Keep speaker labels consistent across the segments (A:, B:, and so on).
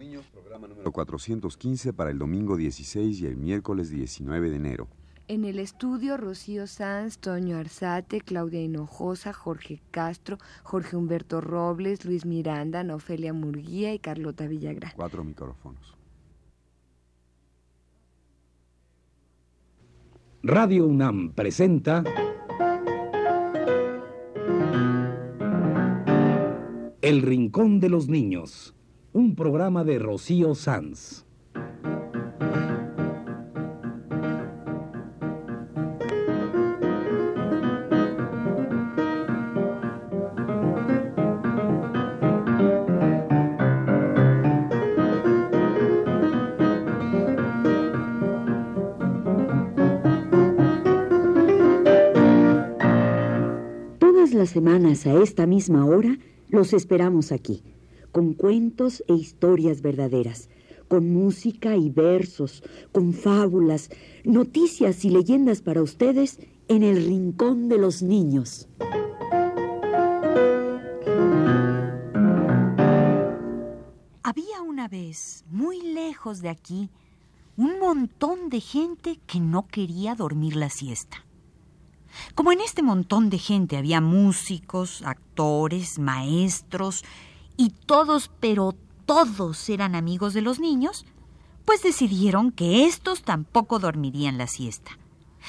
A: niños, programa número 415 para el domingo 16 y el miércoles 19 de enero.
B: En el estudio, Rocío Sanz, Toño Arzate, Claudia Hinojosa, Jorge Castro, Jorge Humberto Robles, Luis Miranda, Nofelia Murguía y Carlota Villagrán.
A: Cuatro micrófonos.
C: Radio UNAM presenta El Rincón de los Niños, un programa de Rocío Sanz.
D: Todas las semanas a esta misma hora los esperamos aquí, con cuentos e historias verdaderas, con música y versos, con fábulas, noticias y leyendas para ustedes en el Rincón de los Niños.
E: Había una vez, muy lejos de aquí, un montón de gente que no quería dormir la siesta. Como en este montón de gente había músicos, actores, maestros, y todos, pero todos eran amigos de los niños, pues decidieron que estos tampoco dormirían la siesta.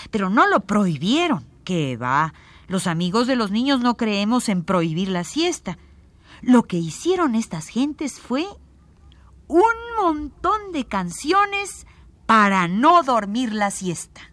E: Pero no lo prohibieron, que va. Los amigos de los niños no creemos en prohibir la siesta. Lo que hicieron estas gentes fue un montón de canciones para no dormir la siesta.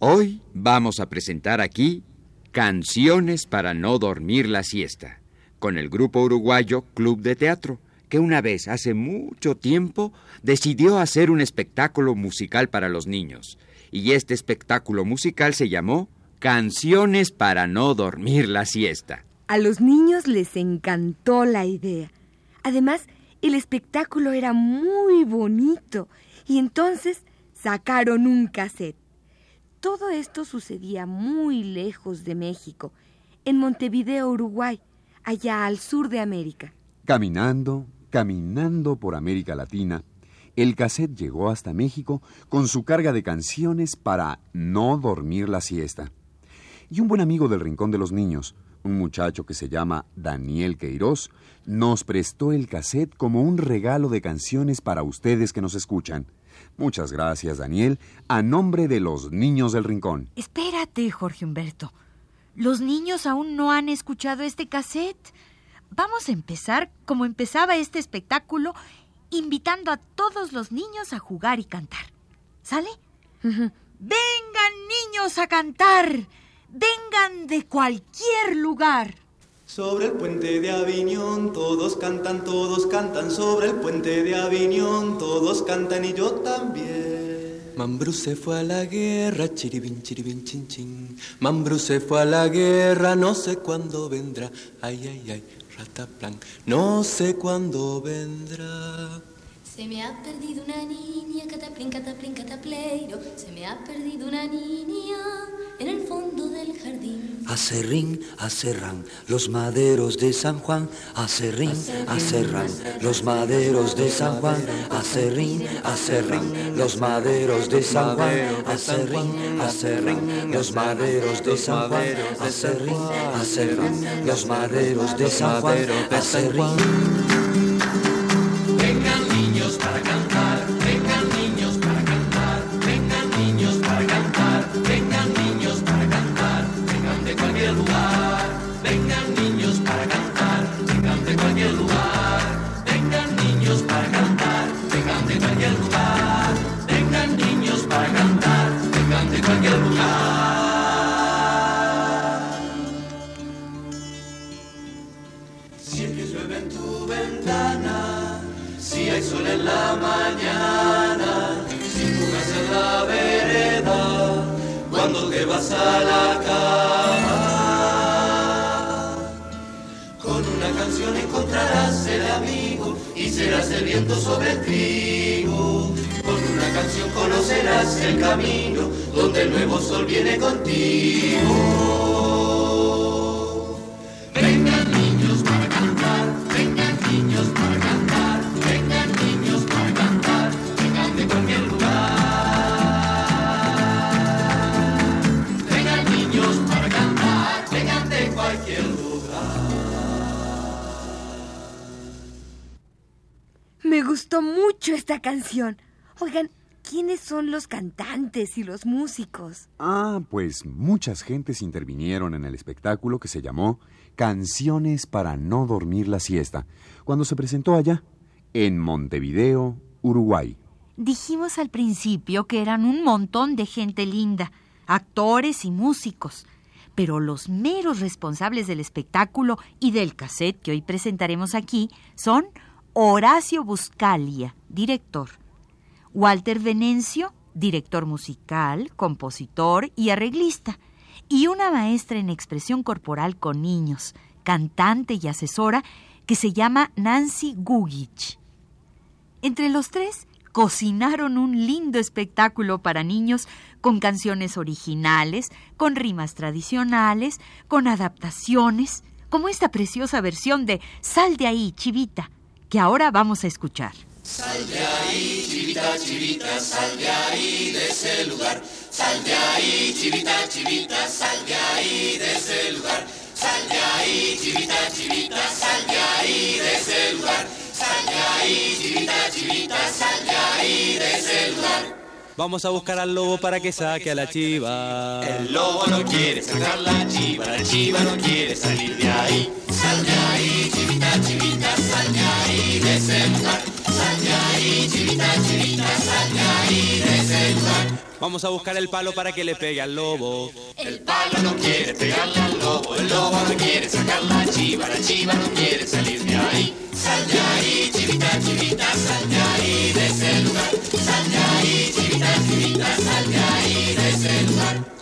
F: Hoy vamos a presentar aquí Canciones para no dormir la siesta, con el grupo uruguayo Club de Teatro, que una vez, hace mucho tiempo, decidió hacer un espectáculo musical para los niños. Y este espectáculo musical se llamó Canciones para no dormir la siesta.
B: A los niños les encantó la idea. Además, el espectáculo era muy bonito y entonces sacaron un cassette. Todo esto sucedía muy lejos de México, en Montevideo, Uruguay, allá al sur de América.
A: Caminando, caminando por América Latina, el cassette llegó hasta México con su carga de canciones para no dormir la siesta. Y un buen amigo del Rincón de los Niños, un muchacho que se llama Daniel Queiroz, nos prestó el cassette como un regalo de canciones para ustedes que nos escuchan. Muchas gracias, Daniel, a nombre de los niños del Rincón.
E: Espérate, Jorge Humberto. Los niños aún no han escuchado este cassette. Vamos a empezar como empezaba este espectáculo, invitando a todos los niños a jugar y cantar. ¿Sale? Vengan niños a cantar. Vengan de cualquier lugar.
G: Sobre el puente de Aviñón todos cantan, todos cantan sobre el puente de Aviñón, todos cantan y yo también. Mambrú se fue a la guerra, chiribin, chiribin, chin, chin. Mambrú se fue a la guerra, no sé cuándo vendrá. Ay, ay, ay, rataplan, no sé cuándo vendrá.
H: Se me ha perdido una niña, cataplín, cataplín, catapleiro. Se me ha perdido una niña en el fondo del jardín.
I: Acerrín, acerran los maderos de San Juan. Acerrín, acerran los maderos de San Juan. Acerrín, acerran los maderos de San Juan. Acerrín, acerran los maderos de San Juan. Acerrín, acerran los maderos de San Juan. Acerrín.
G: Viento sobre el trigo. Con una canción conocerás el camino donde el nuevo sol viene contigo.
B: Gustó mucho esta canción. Oigan, ¿quiénes son los cantantes y los músicos?
A: Ah, pues muchas gentes intervinieron en el espectáculo que se llamó Canciones para no dormir la siesta, cuando se presentó allá, en Montevideo, Uruguay.
E: Dijimos al principio que eran un montón de gente linda, actores y músicos. Pero los meros responsables del espectáculo y del cassette que hoy presentaremos aquí son Horacio Buscalia, director, Walter Venencio, director musical, compositor y arreglista, y una maestra en expresión corporal con niños, cantante y asesora, que se llama Nancy Gugich. Entre los tres cocinaron un lindo espectáculo para niños con canciones originales, con rimas tradicionales, con adaptaciones, como esta preciosa versión de Sal de ahí, chivita, que ahora vamos a escuchar.
G: Sal de ahí, chivita, chivita, sal de ahí de ese lugar. Sal de ahí, chivita, chivita, sal de ahí de ese lugar. Sal de ahí, chivita, chivita, sal de ahí de ese lugar. Sal de ahí, chivita, chivita, sal de ahí de ese lugar.
J: Vamos a buscar al lobo para que saque a la chiva.
G: El lobo no quiere sacar la chiva, la chiva no quiere salir de ahí. Sal de ahí, chivita, chivita,
J: Vamos a buscar el palo para que le pegue al lobo.
G: El palo no quiere pegarle al lobo, el lobo no quiere sacar la chiva, la chiva no quiere salir de ahí. Sal de ahí, chivita, chivita, sal de ahí de ese lugar. Sal de ahí, chivita, chivita, sal de ahí de ese lugar.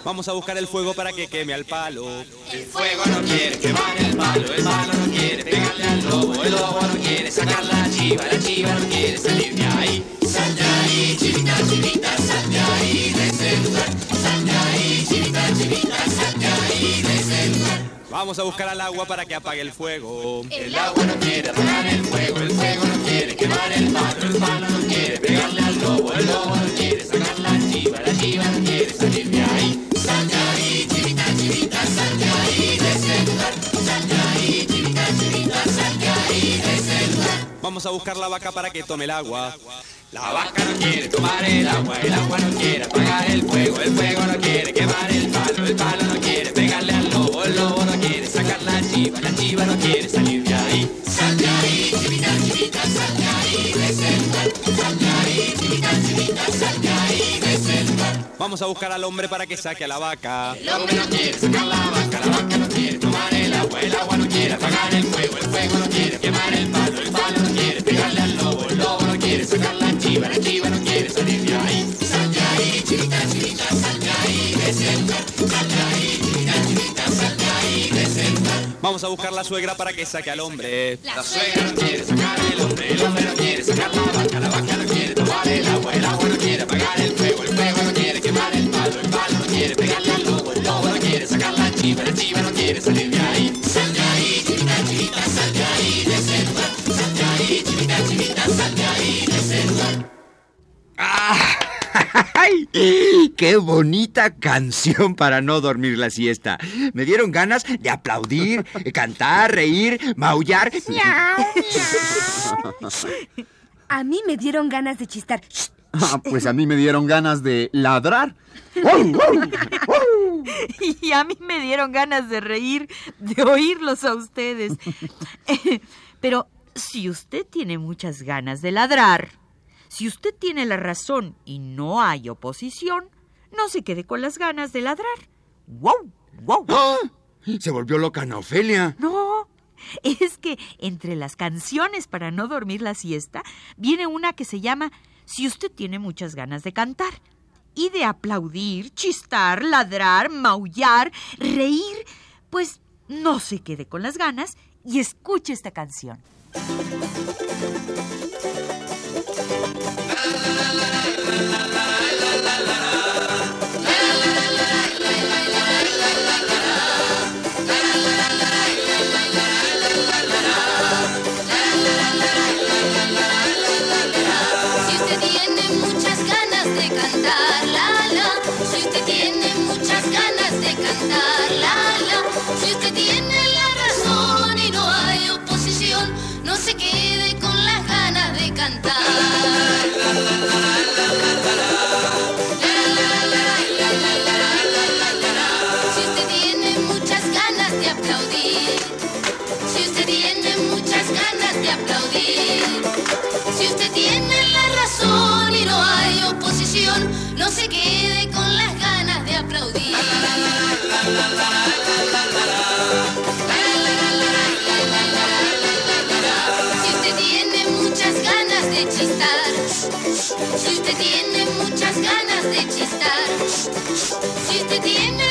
J: Vamos a buscar el fuego para que queme al palo.
G: El fuego no quiere quemar el palo, el palo no quiere pegarle al lobo, el lobo no quiere sacar la chiva, la chiva no quiere salir de ahí. Sal de ahí, chivita, chivita, sal de ahí de ese lugar. Sal de ahí, chivita, chivita, sal de ahí de ese lugar.
J: Vamos a buscar al agua para que apague el fuego.
G: El agua no quiere apagar el fuego, el fuego no quiere quemar el palo, el palo no quiere pegarle al lobo, el lobo no quiere sacar
J: A buscar la vaca para que tome el agua.
G: La vaca no quiere tomar el agua, el agua no quiere apagar el fuego, el fuego no quiere quemar el palo, el palo no quiere pegarle al lobo, el lobo no quiere sacar la chiva, la chiva no quiere salir de ahí.
J: Vamos a buscar al hombre para que saque a la vaca.
G: El hombre no quiere sacar la vaca, la vaca no quiere tomar el agua, el agua no quiere apagar el fuego, el fuego no quiere quemar el palo, el palo no quiere pegarle al lobo, el lobo no quiere sacar la chiva, la chiva no quiere salir de ahí. Sal de ahí, chivita, chivita, sal de ahí de ese lugar. Sal de ahí, chivita, chivita, sal de ahí de ese lugar.
J: Vamos a buscar la suegra para que saque al hombre.
G: La suegra no quiere sacar el hombre, el hombre no quiere sacar la vaca, la vaca no quiere tomar el agua, el agua no quiere apagar el fuego, el fuego no quiere quiere pegarle al lobo, el lobo no quiere sacar la chiva, la chiva no quiere salir de ahí. Sal de ahí, chivita, chivita, sal de ahí de ese lugar. Sal de ahí, chivita, chivita, sal de ahí de ese lugar.
F: ¡Ay! ¡Qué bonita canción para no dormir la siesta! Me dieron ganas de aplaudir, cantar, reír, maullar. ¡Miau, miau!
B: A mí me dieron ganas de chistar. ¡Shh!
A: Ah, pues a mí me dieron ganas de ladrar.
E: y a mí me dieron ganas de reír, de oírlos a ustedes. Eh, pero si usted tiene muchas ganas de ladrar, si usted tiene la razón y no hay oposición, no se quede con las ganas de ladrar. ¡Wow! ¡Wow!
F: ¡Ah! Se volvió loca Ana Ofelia.
E: No, es que entre las canciones para no dormir la siesta viene una que se llama si usted tiene muchas ganas de cantar y de aplaudir, chistar, ladrar, maullar, reír, pues no se quede con las ganas y escuche esta canción.
H: cantar. tiene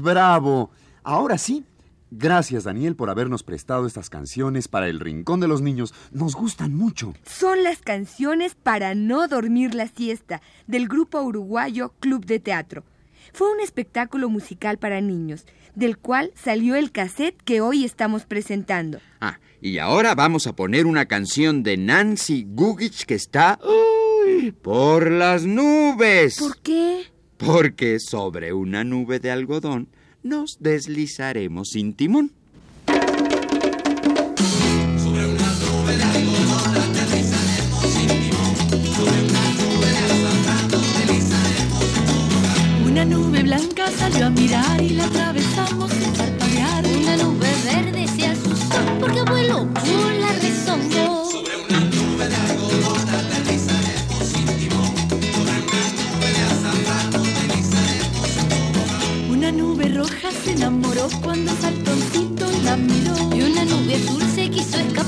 A: Bravo. Ahora sí, Gracias, Daniel, por habernos prestado estas canciones para El Rincón de los Niños. Nos gustan mucho.
B: Son las canciones para no dormir la siesta del grupo uruguayo Club de Teatro. Fue un espectáculo musical para niños, del cual salió el cassette que hoy estamos presentando.
F: Ah, y ahora vamos a poner una canción de Nancy Gugich que está... ¡Uy! ¡Por las nubes!
B: ¿Por qué?
F: porque sobre una nube de algodón nos deslizaremos sin timón.
K: Sobre
H: una nube de algodón aterrizaremos sin timón. Sobre
K: una nube de deslizaremos
H: sin. Una nube blanca salió a mirar y la atravesamos sin parpadear.
K: Una nube verde se asustó porque vuelo. se enamoró cuando un saltoncito la miró
H: y una nube azul se quiso
A: escapar.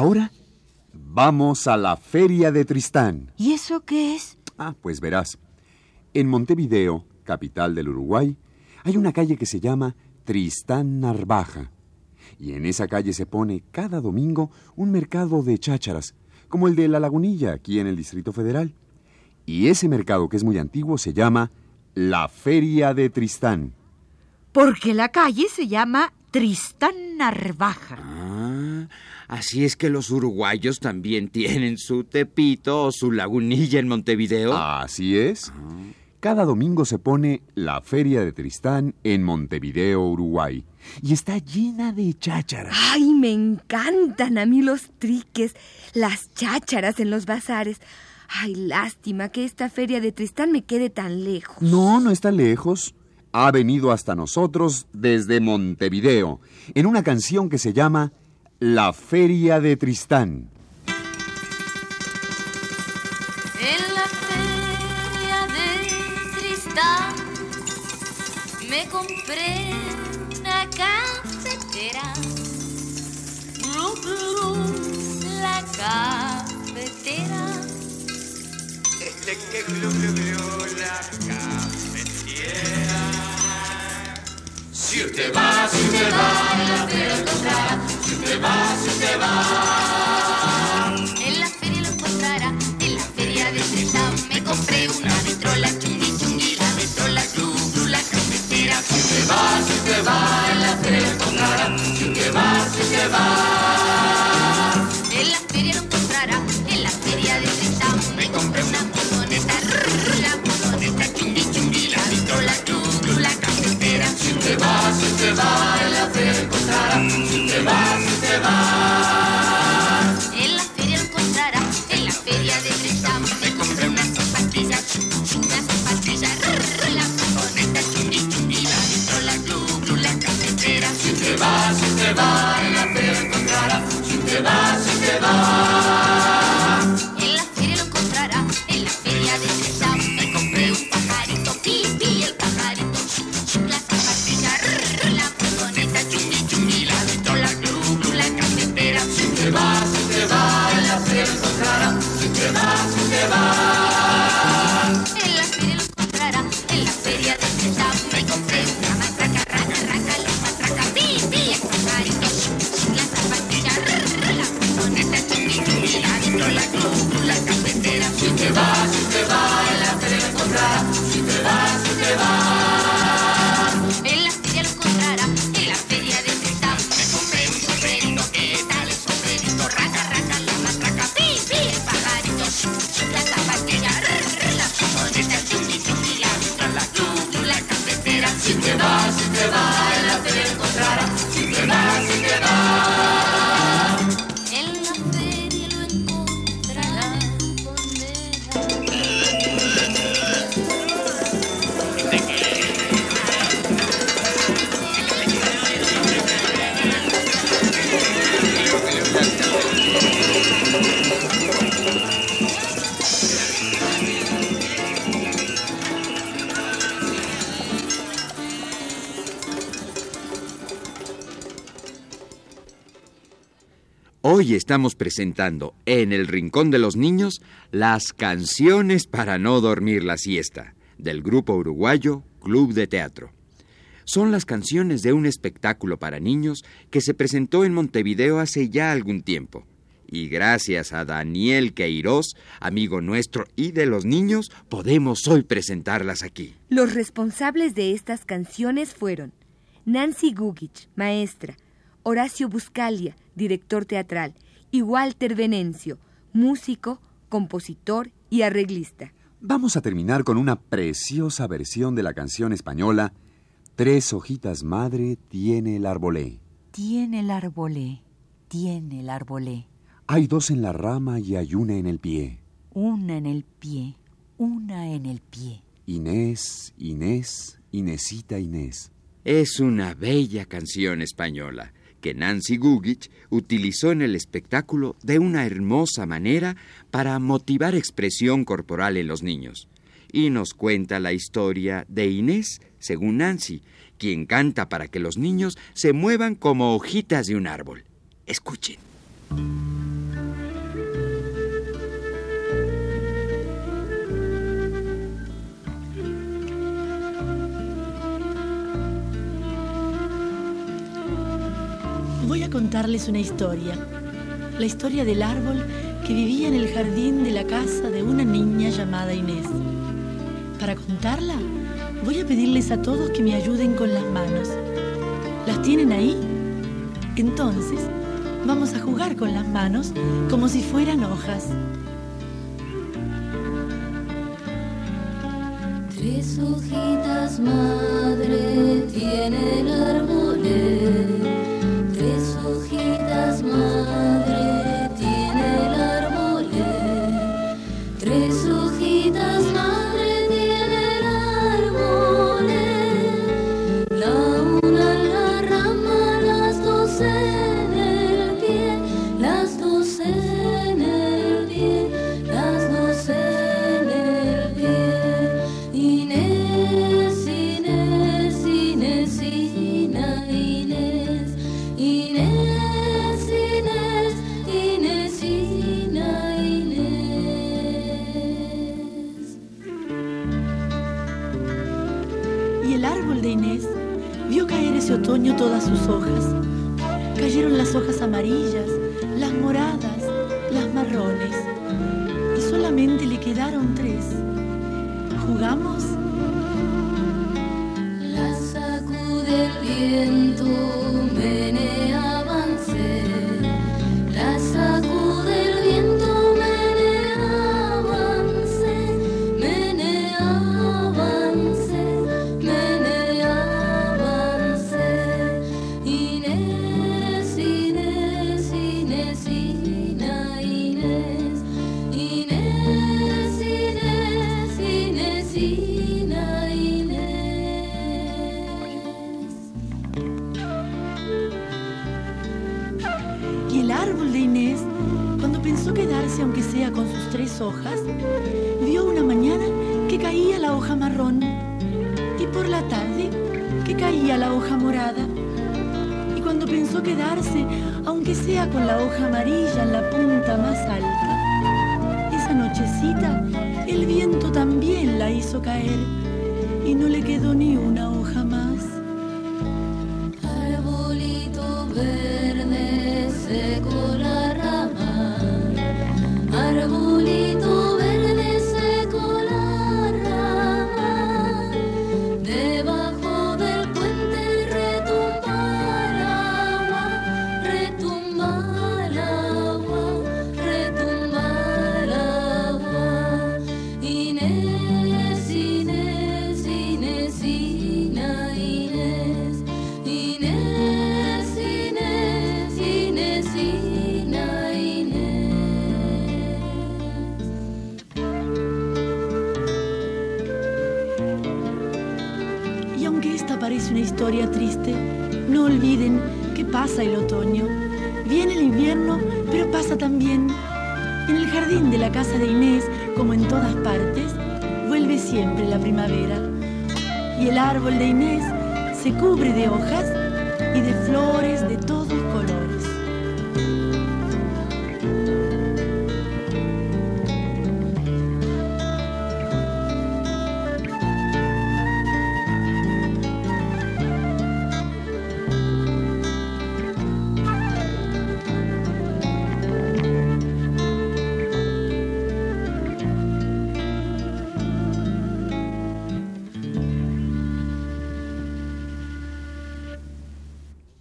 A: ahora vamos a la Feria de Tristán.
E: ¿Y eso qué es?
A: Ah, pues verás. En Montevideo, capital del Uruguay, hay una calle que se llama Tristán Narvaja. Y en esa calle se pone cada domingo un mercado de chácharas, como el de La Lagunilla, aquí en el Distrito Federal. Y ese mercado, que es muy antiguo, se llama la Feria de Tristán.
E: Porque la calle se llama Tristán Narvaja.
F: Ah, así es que los uruguayos también tienen su Tepito o su Lagunilla en Montevideo.
A: Así es. Cada domingo se pone la Feria de Tristán en Montevideo, Uruguay. Y está llena de chácharas.
B: Ay, me encantan a mí los triques, las chácharas en los bazares. Ay, lástima que esta feria de Tristán me quede tan lejos.
A: No, no está lejos. Ha venido hasta nosotros desde Montevideo, en una canción que se llama La Feria de Tristán.
L: En la feria de Tristán me compré una cafetera. Glu, glu, la cafetera.
H: Si usted va, si usted va, la feria usted va, si usted va.
F: Hoy estamos presentando en el Rincón de los Niños las canciones para no dormir la siesta del grupo uruguayo Club de Teatro. Son las canciones de un espectáculo para niños que se presentó en Montevideo hace ya algún tiempo. Y gracias a Daniel Queiroz, amigo nuestro y de los niños, podemos hoy presentarlas aquí.
B: Los responsables de estas canciones fueron Nancy Gugich, maestra, Horacio Buscalia, director teatral, y Walter Venencio, músico, compositor y arreglista.
A: Vamos a terminar con una preciosa versión de la canción española Tres hojitas madre tiene el arbolé.
E: Tiene el arbolé, tiene el arbolé.
A: Hay dos en la rama y hay una en el pie.
E: Una en el pie, una en el pie.
A: Inés, Inés, Inesita Inés.
F: Es una bella canción española que Nancy Gugich utilizó en el espectáculo de una hermosa manera para motivar expresión corporal en los niños. Y nos cuenta la historia de Inés, según Nancy, quien canta para que los niños se muevan como hojitas de un árbol. Escuchen.
K: Contarles una historia. La historia del árbol que vivía en el jardín de la casa de una niña llamada Inés. Para contarla, voy a pedirles a todos que me ayuden con las manos. ¿Las tienen ahí? Entonces, vamos a jugar con las manos como si fueran hojas.
H: Tres hojitas madre tiene el. La sacude el viento,
K: caía la hoja morada. Y cuando pensó quedarse, aunque sea con la hoja amarilla en la punta más alta, esa nochecita el viento también la hizo caer y no le quedó ni una hoja más. Una historia triste, no olviden que pasa el otoño. Viene el invierno, pero pasa también. En el jardín de la casa de Inés, como en todas partes, vuelve siempre la primavera. Y el árbol de Inés se cubre de hojas y de flores de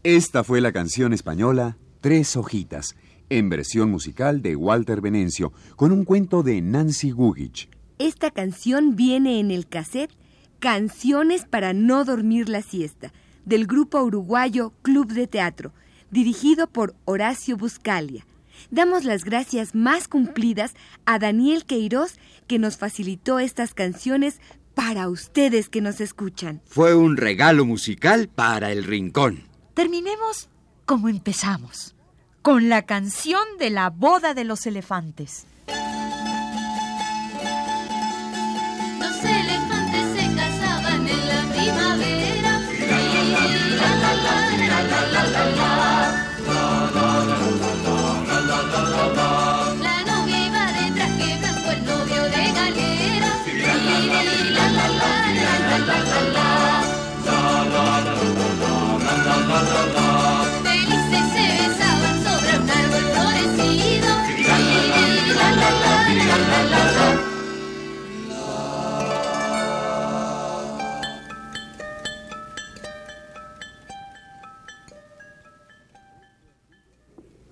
A: Esta fue la canción española Tres hojitas, en versión musical de Walter Venencio, con un cuento de Nancy Gugich.
B: Esta canción viene en el cassette Canciones para no dormir la siesta, del grupo uruguayo Club de Teatro, dirigido por Horacio Buscalia. Damos las gracias más cumplidas a Daniel Queiroz, que nos facilitó estas canciones para ustedes que nos escuchan.
F: Fue un regalo musical para el rincón.
E: Terminemos como empezamos, con la canción de la boda de los elefantes.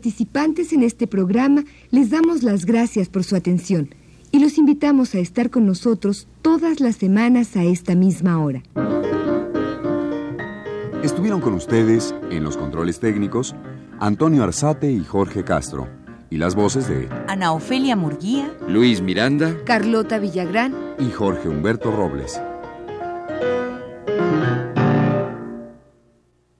B: Participantes en este programa les damos las gracias por su atención y los invitamos a estar con nosotros todas las semanas a esta misma hora.
A: Estuvieron con ustedes en los controles técnicos Antonio Arzate y Jorge Castro y las voces de
E: Ana Ofelia Murguía,
F: Luis Miranda
B: Carlota Villagrán
A: y Jorge Humberto Robles.